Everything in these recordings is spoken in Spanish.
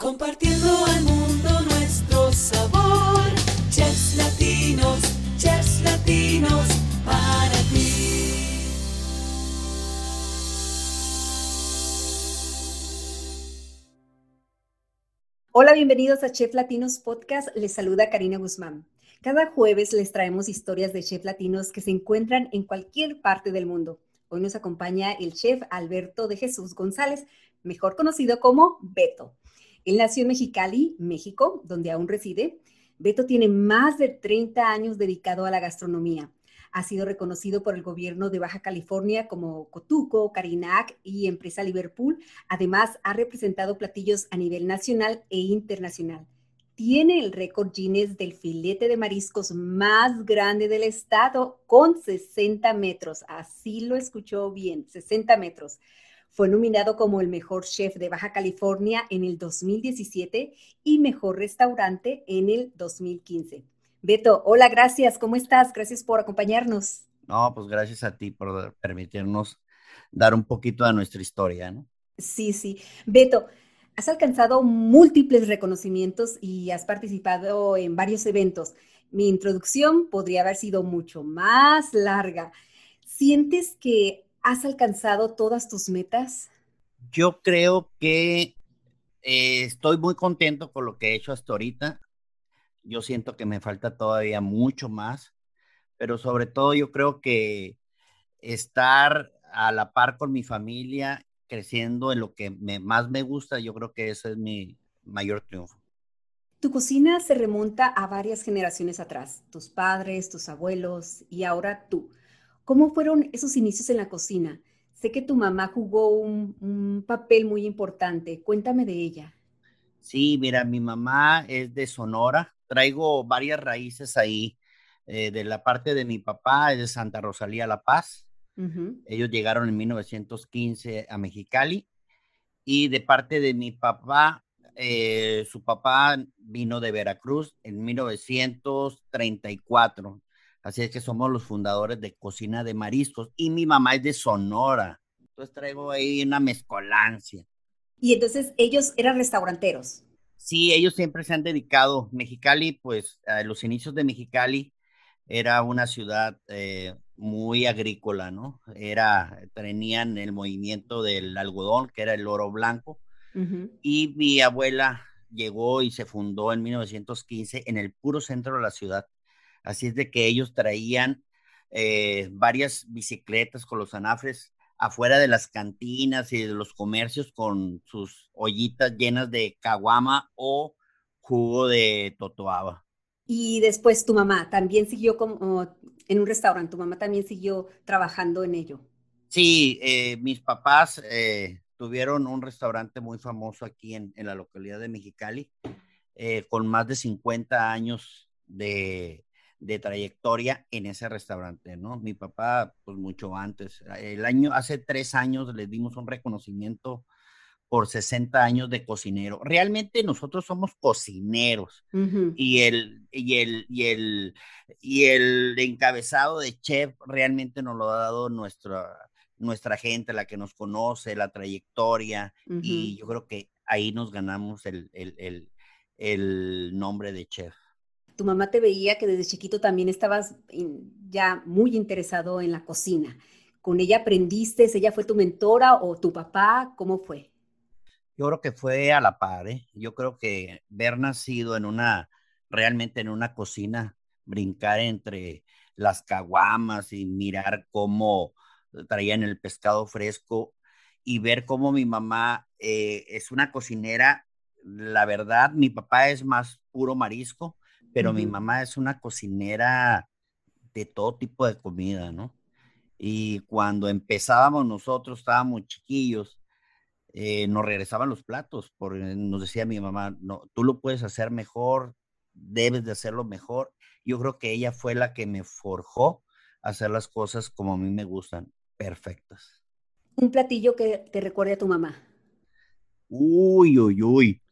Compartiendo al mundo nuestro sabor. Chefs latinos, chefs latinos, para ti. Hola, bienvenidos a Chef Latinos Podcast. Les saluda Karina Guzmán. Cada jueves les traemos historias de chef latinos que se encuentran en cualquier parte del mundo. Hoy nos acompaña el chef Alberto de Jesús González, mejor conocido como Beto. Él nació en Mexicali, México, donde aún reside. Beto tiene más de 30 años dedicado a la gastronomía. Ha sido reconocido por el gobierno de Baja California como Cotuco, Carinac y Empresa Liverpool. Además, ha representado platillos a nivel nacional e internacional. Tiene el récord Guinness del filete de mariscos más grande del estado con 60 metros. Así lo escuchó bien, 60 metros. Fue nominado como el mejor chef de Baja California en el 2017 y mejor restaurante en el 2015. Beto, hola, gracias. ¿Cómo estás? Gracias por acompañarnos. No, pues gracias a ti por permitirnos dar un poquito de nuestra historia, ¿no? Sí, sí. Beto, has alcanzado múltiples reconocimientos y has participado en varios eventos. Mi introducción podría haber sido mucho más larga. ¿Sientes que ¿Has alcanzado todas tus metas? Yo creo que eh, estoy muy contento con lo que he hecho hasta ahorita. Yo siento que me falta todavía mucho más, pero sobre todo yo creo que estar a la par con mi familia, creciendo en lo que más me gusta, yo creo que ese es mi mayor triunfo. Tu cocina se remonta a varias generaciones atrás, tus padres, tus abuelos y ahora tú. ¿Cómo fueron esos inicios en la cocina? Sé que tu mamá jugó un, papel muy importante. Cuéntame de ella. Sí, mira, mi mamá es de Sonora. Traigo varias raíces ahí. Eh, de la parte de mi papá es de Santa Rosalía La Paz. Ellos llegaron en 1915 a Mexicali. Y de parte de mi papá, eh, su papá vino de Veracruz en 1934. Así es que somos los fundadores de Cocina de Mariscos y mi mamá es de Sonora. Entonces traigo ahí una mezcolancia. Y entonces ellos eran restauranteros. Sí, ellos siempre se han dedicado. Mexicali, pues a los inicios de Mexicali era una ciudad eh, muy agrícola, ¿no? Era, tenían el movimiento del algodón, que era el oro blanco. Y mi abuela llegó y se fundó en 1915 en el puro centro de la ciudad. Así es de que ellos traían eh, varias bicicletas con los anafres afuera de las cantinas y de los comercios con sus ollitas llenas de caguama o jugo de totoaba. Y después tu mamá también siguió como en un restaurante, tu mamá también siguió trabajando en ello. Sí, eh, mis papás eh, tuvieron un restaurante muy famoso aquí en, la localidad de Mexicali, con más de 50 años de, de trayectoria en ese restaurante, ¿no? Mi papá, pues mucho antes, el año, hace tres años le dimos un reconocimiento por 60 años de cocinero. Realmente nosotros somos cocineros y, el, y, el, y, el, y el encabezado de chef realmente nos lo ha dado nuestra, nuestra gente, la que nos conoce, la trayectoria y yo creo que ahí nos ganamos el, el, el nombre de chef tu mamá te veía que desde chiquito también estabas ya muy interesado en la cocina. ¿Con ella aprendiste? ¿Ella fue tu mentora o tu papá? ¿Cómo fue? Yo creo que fue a la par, ¿eh? Yo creo que ver nacido en una, realmente en una cocina, brincar entre las caguamas y mirar cómo traían el pescado fresco y ver cómo mi mamá eh, es una cocinera, la verdad, mi papá es más puro marisco, pero mi mamá es una cocinera de todo tipo de comida, ¿no? Y cuando empezábamos nosotros, estábamos chiquillos, eh, nos regresaban los platos, porque nos decía mi mamá, no, tú lo puedes hacer mejor, debes de hacerlo mejor. Yo creo que ella fue la que me forjó a hacer las cosas como a mí me gustan, perfectas. Un platillo que te recuerde a tu mamá. Uy, uy, uy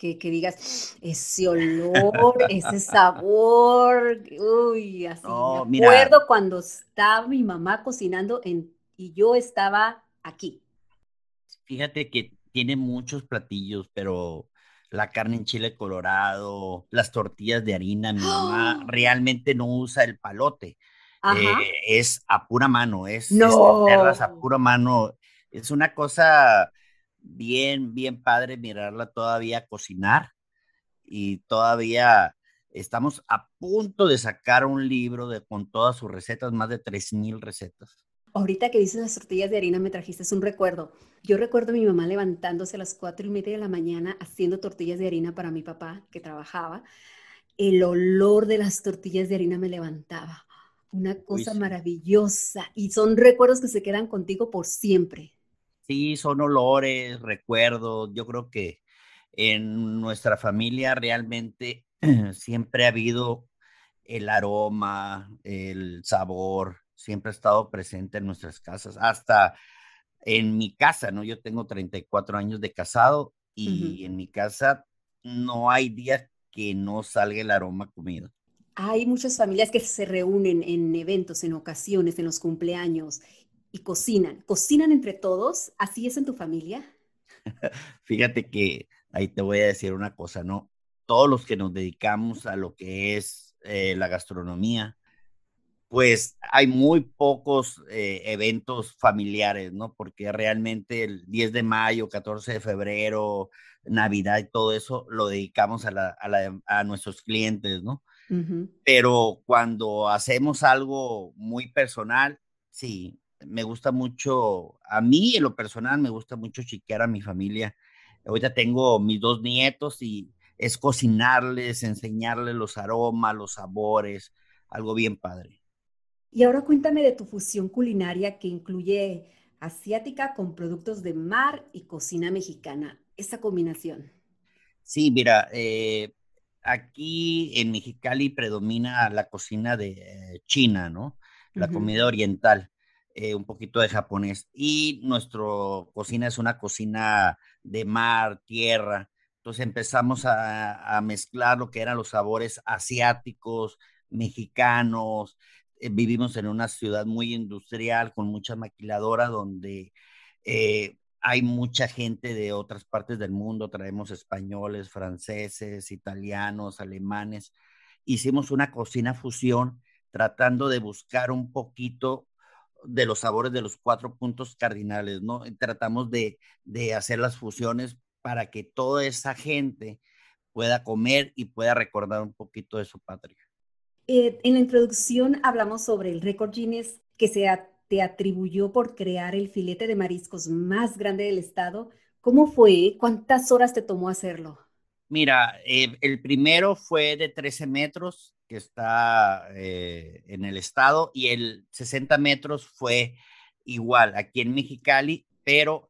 que, digas ese olor, ese sabor, uy, así. me acuerdo cuando estaba mi mamá cocinando en, y yo estaba aquí. Fíjate que tiene muchos platillos, pero la carne en chile colorado, las tortillas de harina. Mi mamá realmente no usa el palote. Eh, es a pura mano, es, no. a pura mano. Es una cosa bien, bien padre mirarla todavía cocinar y todavía estamos a punto de sacar un libro de, con todas sus recetas, más de 3.000 recetas. Ahorita que dices las tortillas de harina me trajiste un recuerdo. Yo recuerdo a mi mamá levantándose a las cuatro y media de la mañana haciendo tortillas de harina para mi papá que trabajaba. El olor de las tortillas de harina me levantaba. Una cosa maravillosa. Y son recuerdos que se quedan contigo por siempre. Sí, son olores, recuerdos. Yo creo que en nuestra familia realmente siempre ha habido el aroma, el sabor, siempre ha estado presente en nuestras casas, hasta en mi casa, ¿no? Yo tengo 34 años de casado y en mi casa no hay día que no salga el aroma comida. Hay muchas familias que se reúnen en eventos, en ocasiones, en los cumpleaños y cocinan. ¿Cocinan entre todos? ¿Así es en tu familia? Fíjate que ahí te voy a decir una cosa, ¿no? Todos los que nos dedicamos a lo que es eh, la gastronomía, pues hay muy pocos eh, eventos familiares, ¿no? Porque realmente el 10 de mayo, 14 de febrero, Navidad y todo eso lo dedicamos a, a, nuestros clientes, ¿no? Pero cuando hacemos algo muy personal, sí, me gusta mucho, a mí en lo personal me gusta mucho chiquear a mi familia. Ahorita tengo mis dos nietos y es cocinarles, enseñarles los aromas, los sabores, algo bien padre. Y ahora cuéntame de tu fusión culinaria que incluye asiática con productos de mar y cocina mexicana, esa combinación. Sí, mira, eh, aquí en Mexicali predomina la cocina de eh, China, ¿no? La comida oriental, eh, un poquito de japonés. Y nuestra cocina es una cocina de mar, tierra. Entonces empezamos a, mezclar lo que eran los sabores asiáticos, mexicanos, eh, vivimos en una ciudad muy industrial con mucha maquiladora donde eh, hay mucha gente de otras partes del mundo, traemos españoles, franceses, italianos, alemanes. Hicimos una cocina fusión tratando de buscar un poquito de los sabores de los cuatro puntos cardinales, ¿no? Tratamos de, de hacer las fusiones para que toda esa gente pueda comer y pueda recordar un poquito de su patria. Eh, en la introducción hablamos sobre el récord Guinness que se te atribuyó por crear el filete de mariscos más grande del estado. ¿Cómo fue? ¿Cuántas horas te tomó hacerlo? Mira, eh, el primero fue de 13 metros, que está eh, en el estado y el 60 metros fue igual aquí en Mexicali, pero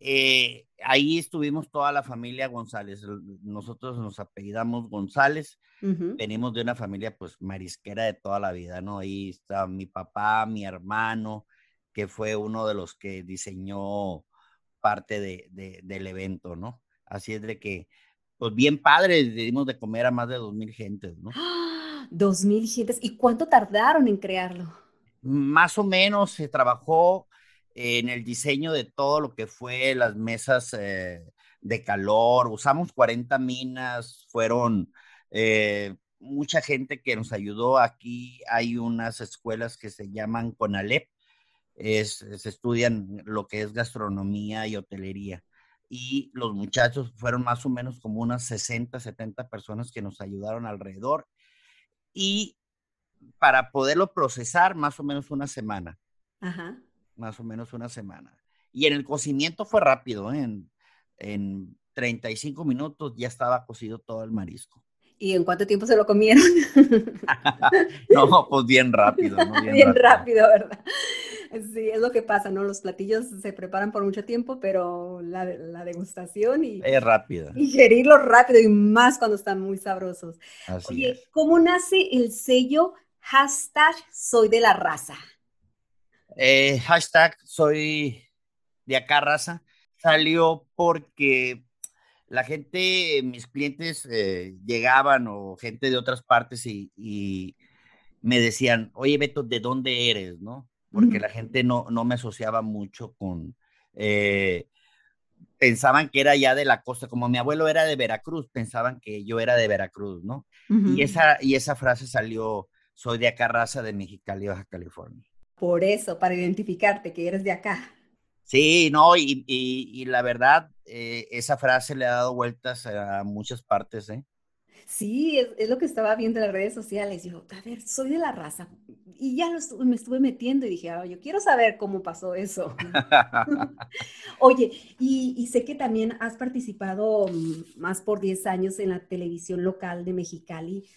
eh, ahí estuvimos toda la familia González. Nosotros nos apellidamos González, venimos de una familia pues marisquera de toda la vida, ¿no? Ahí está mi papá, mi hermano, que fue uno de los que diseñó parte de, del evento, ¿no? Así es de que, pues bien padre, dimos de comer a más de dos mil gentes, ¿no? ¡Ah! dos mil gentes. ¿Y cuánto tardaron en crearlo? Más o menos se trabajó eh, en el diseño de todo lo que fue las mesas eh, de calor. Usamos 40 minas, fueron eh, mucha gente que nos ayudó. Aquí hay unas escuelas que se llaman CONALEP, se estudian lo que es gastronomía y hotelería. Y los muchachos fueron más o menos como unas 60, 70 personas que nos ayudaron alrededor y para poderlo procesar, más o menos una semana. Ajá. Más o menos una semana. Y en el cocimiento fue rápido, ¿eh? en, en 35 minutos ya estaba cocido todo el marisco. ¿Y en cuánto tiempo se lo comieron? no, pues bien rápido. Bien, rápido. ¿verdad? Sí, es lo que pasa, ¿no? Los platillos se preparan por mucho tiempo, pero la, la degustación y... Es rápida. Ingerirlos rápido y más cuando están muy sabrosos. Así Oye, ¿cómo nace el sello hashtag soy de la raza? Eh, hashtag soy de acá raza salió porque la gente, mis clientes eh, llegaban o gente de otras partes y, me decían, oye Beto, ¿de dónde eres? ¿No? Porque la gente no, no me asociaba mucho con, eh, pensaban que era ya de la costa, como mi abuelo era de Veracruz, pensaban que yo era de Veracruz, ¿no? y, esa, y esa frase salió, soy de acá, raza de Mexicali, Baja California. Por eso, para identificarte que eres de acá. Sí, no, y, y, la verdad, eh, esa frase le ha dado vueltas a muchas partes, ¿eh? Sí, es, lo que estaba viendo en las redes sociales. Yo, a ver, soy de la raza. Y ya me estuve metiendo y dije, ah, yo quiero saber cómo pasó eso. Oye, y, sé que también has participado mm, más por 10 años en la televisión local de Mexicali,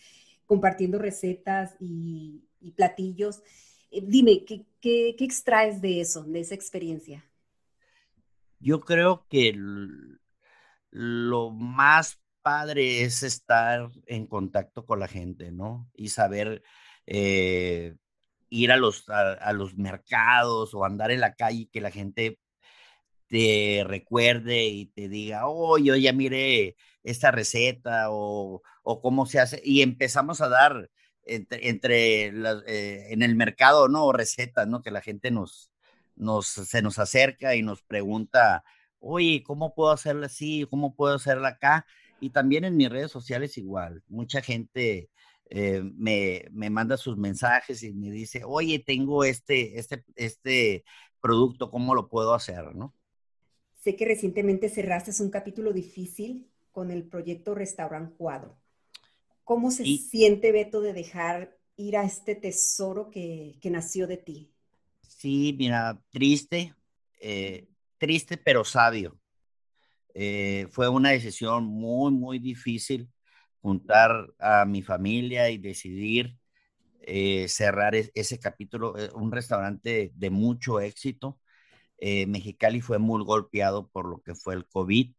compartiendo recetas y, platillos. Eh, dime, ¿qué, ¿qué, qué, extraes de eso, de esa experiencia? Yo creo que lo más padre es estar en contacto con la gente, ¿no? Y saber eh, ir a los, a, los mercados o andar en la calle, que la gente te recuerde y te diga, oh, yo ya miré esta receta o, o cómo se hace. Y empezamos a dar entre, entre eh, en el mercado, ¿no? Recetas, ¿no? Que la gente nos, nos, se nos acerca y nos pregunta, oye, ¿cómo puedo hacerla así? ¿Cómo puedo hacerla acá? Y también en mis redes sociales igual. Mucha gente eh, me, me, manda sus mensajes y me dice, oye, tengo este, este, este producto, ¿cómo lo puedo hacer? ¿no? Sé que recientemente cerraste un capítulo difícil con el proyecto Restaurant Cuadro. ¿Cómo se siente, Beto, de dejar ir a este tesoro que, que nació de ti? Sí, mira, triste, eh, triste pero sabio. Eh, fue una decisión muy, muy difícil juntar a mi familia y decidir eh, cerrar ese capítulo, eh, un restaurante de mucho éxito. Mexicali fue muy golpeado por lo que fue el COVID.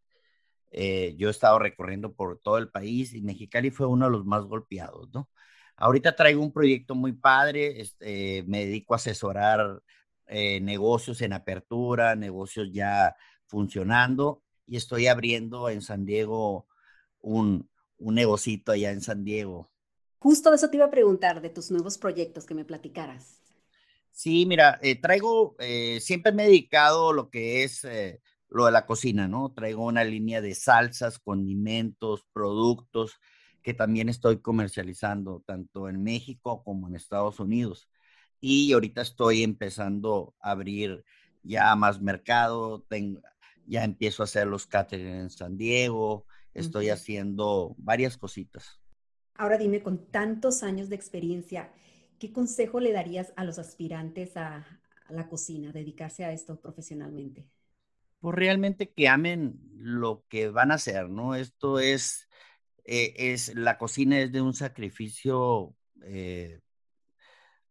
yo he estado recorriendo por todo el país y Mexicali fue uno de los más golpeados, ¿no? Ahorita traigo un proyecto muy padre, este, me dedico a asesorar negocios en apertura, negocios ya funcionando y estoy abriendo en San Diego un, un negocito allá en San Diego. Justo de eso te iba a preguntar, de tus nuevos proyectos que me platicaras. Sí, mira, eh, traigo, eh, siempre me he dedicado a lo que es eh, lo de la cocina, ¿no? Traigo una línea de salsas, condimentos, productos que también estoy comercializando tanto en México como en Estados Unidos. Y ahorita estoy empezando a abrir ya más mercado, tengo, ya empiezo a hacer los catering en San Diego, estoy haciendo varias cositas. Ahora dime, con tantos años de experiencia, ¿qué consejo le darías a los aspirantes a, la cocina, dedicarse a esto profesionalmente? Pues realmente que amen lo que van a hacer, ¿no? Esto es, eh, es la cocina es de un sacrificio eh,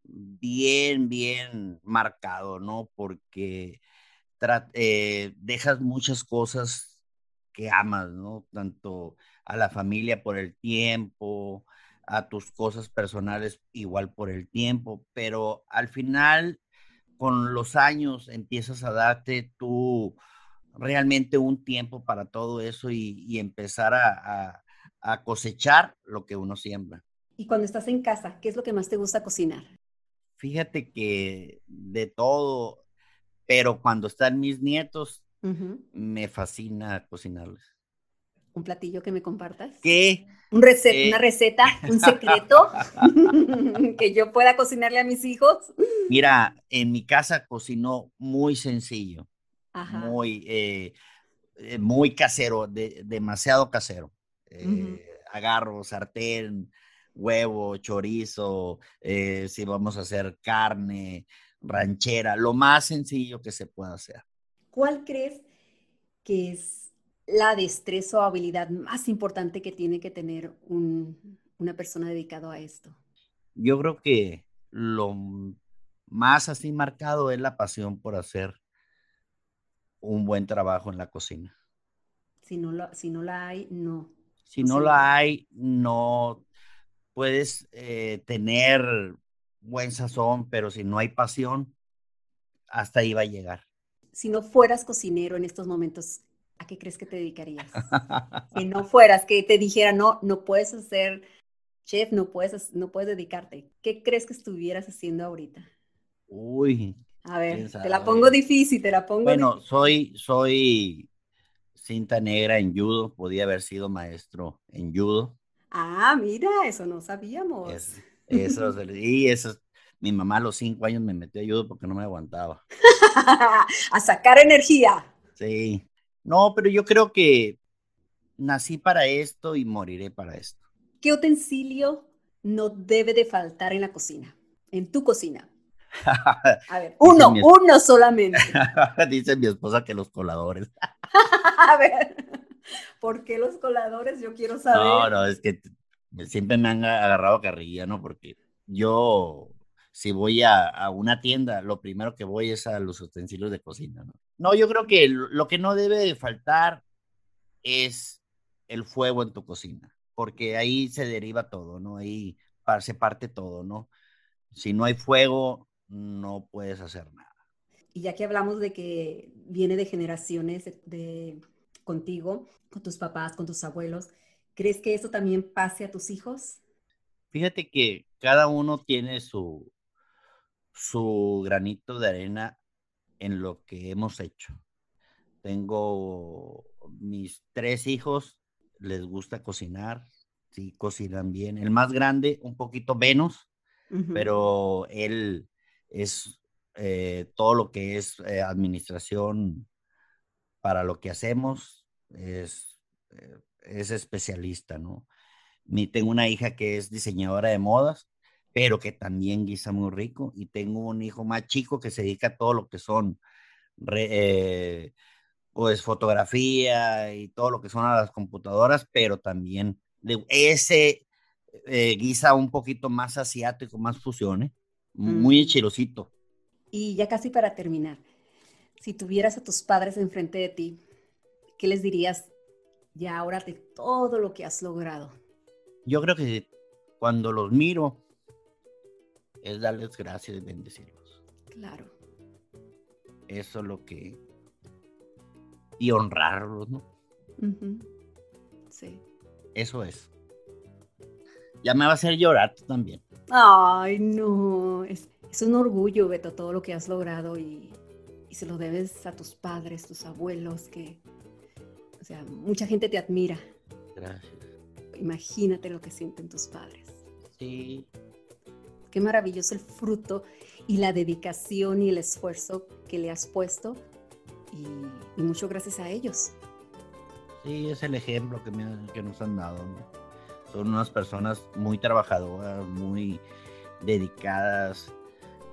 bien, bien marcado, ¿no? Porque eh, dejas muchas cosas que amas, ¿no? Tanto a la familia por el tiempo, a tus cosas personales igual por el tiempo, pero al final, con los años, empiezas a darte tú realmente un tiempo para todo eso y, empezar a, a cosechar lo que uno siembra. Y cuando estás en casa, ¿qué es lo que más te gusta cocinar? Fíjate que de todo, pero cuando están mis nietos, me fascina cocinarles. ¿Un platillo que me compartas? ¿Qué? ¿Un eh. ¿Una receta? ¿Un secreto? que yo pueda cocinarle a mis hijos. Mira, en mi casa cocinó muy sencillo, muy, eh, eh, muy casero, demasiado casero. Agarro sartén, huevo, chorizo, si vamos a hacer carne, ranchera, lo más sencillo que se pueda hacer. ¿Cuál crees que es la destreza o habilidad más importante que tiene que tener una persona dedicada a esto? Yo creo que lo más así marcado es la pasión por hacer un buen trabajo en la cocina. Si no, si no la hay, no. Si no, la hay, no puedes eh, tener buen sazón, pero si no hay pasión, hasta ahí va a llegar. Si no fueras cocinero en estos momentos, ¿a qué crees que te dedicarías? si no fueras, que te dijera, no, no puedes ser chef, no puedes, no puedes dedicarte. ¿Qué crees que estuvieras haciendo ahorita? Uy. A ver, te la pongo difícil, te la pongo Bueno, soy, soy cinta negra en judo, podía haber sido maestro en judo. Ah, mira, eso no sabíamos. Eso, y eso, mi mamá a los cinco años me metió a judo porque no me aguantaba. a sacar energía. Sí. No, pero yo creo que nací para esto y moriré para esto. ¿Qué utensilio no debe de faltar en la cocina? En tu cocina. A ver, uno, uno solamente. Dice mi esposa que los coladores. a ver, ¿por qué los coladores? Yo quiero saber. No, no, es que siempre me han agarrado carrilla, ¿no? Porque yo, si voy a, una tienda, lo primero que voy es a los utensilios de cocina, ¿no? No, yo creo que lo que no debe de faltar es el fuego en tu cocina, porque ahí se deriva todo, ¿no? Ahí se parte todo, ¿no? Si no hay fuego, no puedes hacer nada. Y ya que hablamos de que viene de generaciones de, contigo, con tus papás, con tus abuelos, ¿crees que eso también pase a tus hijos? Fíjate que cada uno tiene su, su granito de arena en lo que hemos hecho. Tengo mis tres hijos, les gusta cocinar, sí, cocinan bien. El más grande, un poquito menos, pero él es eh, todo lo que es eh, administración para lo que hacemos, es, eh, es especialista, ¿no? Mi, tengo una hija que es diseñadora de modas, pero que también guisa muy rico, y tengo un hijo más chico que se dedica a todo lo que son, pues, fotografía y todo lo que son a las computadoras, pero también de ese guisa un poquito más asiático, más fusiones muy mm. Y ya casi para terminar, si tuvieras a tus padres enfrente de ti, ¿qué les dirías ya ahora de todo lo que has logrado? Yo creo que cuando los miro es darles gracias y bendecirlos. Claro. Eso es lo que... Y honrarlos, ¿no? Sí. Eso es. Ya me va a hacer llorar tú también. Ay, no, es, un orgullo, Beto, todo lo que has logrado y, se lo debes a tus padres, tus abuelos, que, o sea, mucha gente te admira. Gracias. Imagínate lo que sienten tus padres. Sí. Qué maravilloso el fruto y la dedicación y el esfuerzo que le has puesto y, mucho gracias a ellos. Sí, es el ejemplo que, que nos han dado. Son unas personas muy trabajadoras, muy dedicadas,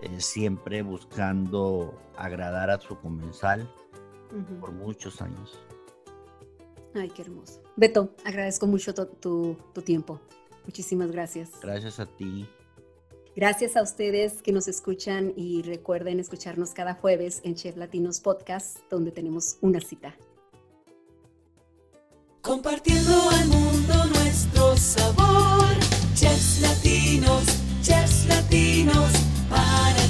eh, siempre buscando agradar a su comensal por muchos años. Ay, qué hermoso. Beto, agradezco mucho tu, tu, tu tiempo. Muchísimas gracias. Gracias a ti. Gracias a ustedes que nos escuchan y recuerden escucharnos cada jueves en Chef Latinos Podcast, donde tenemos una cita. Compartiendo al mundo nuestro sabor, Chefs Latinos, Chefs Latinos, para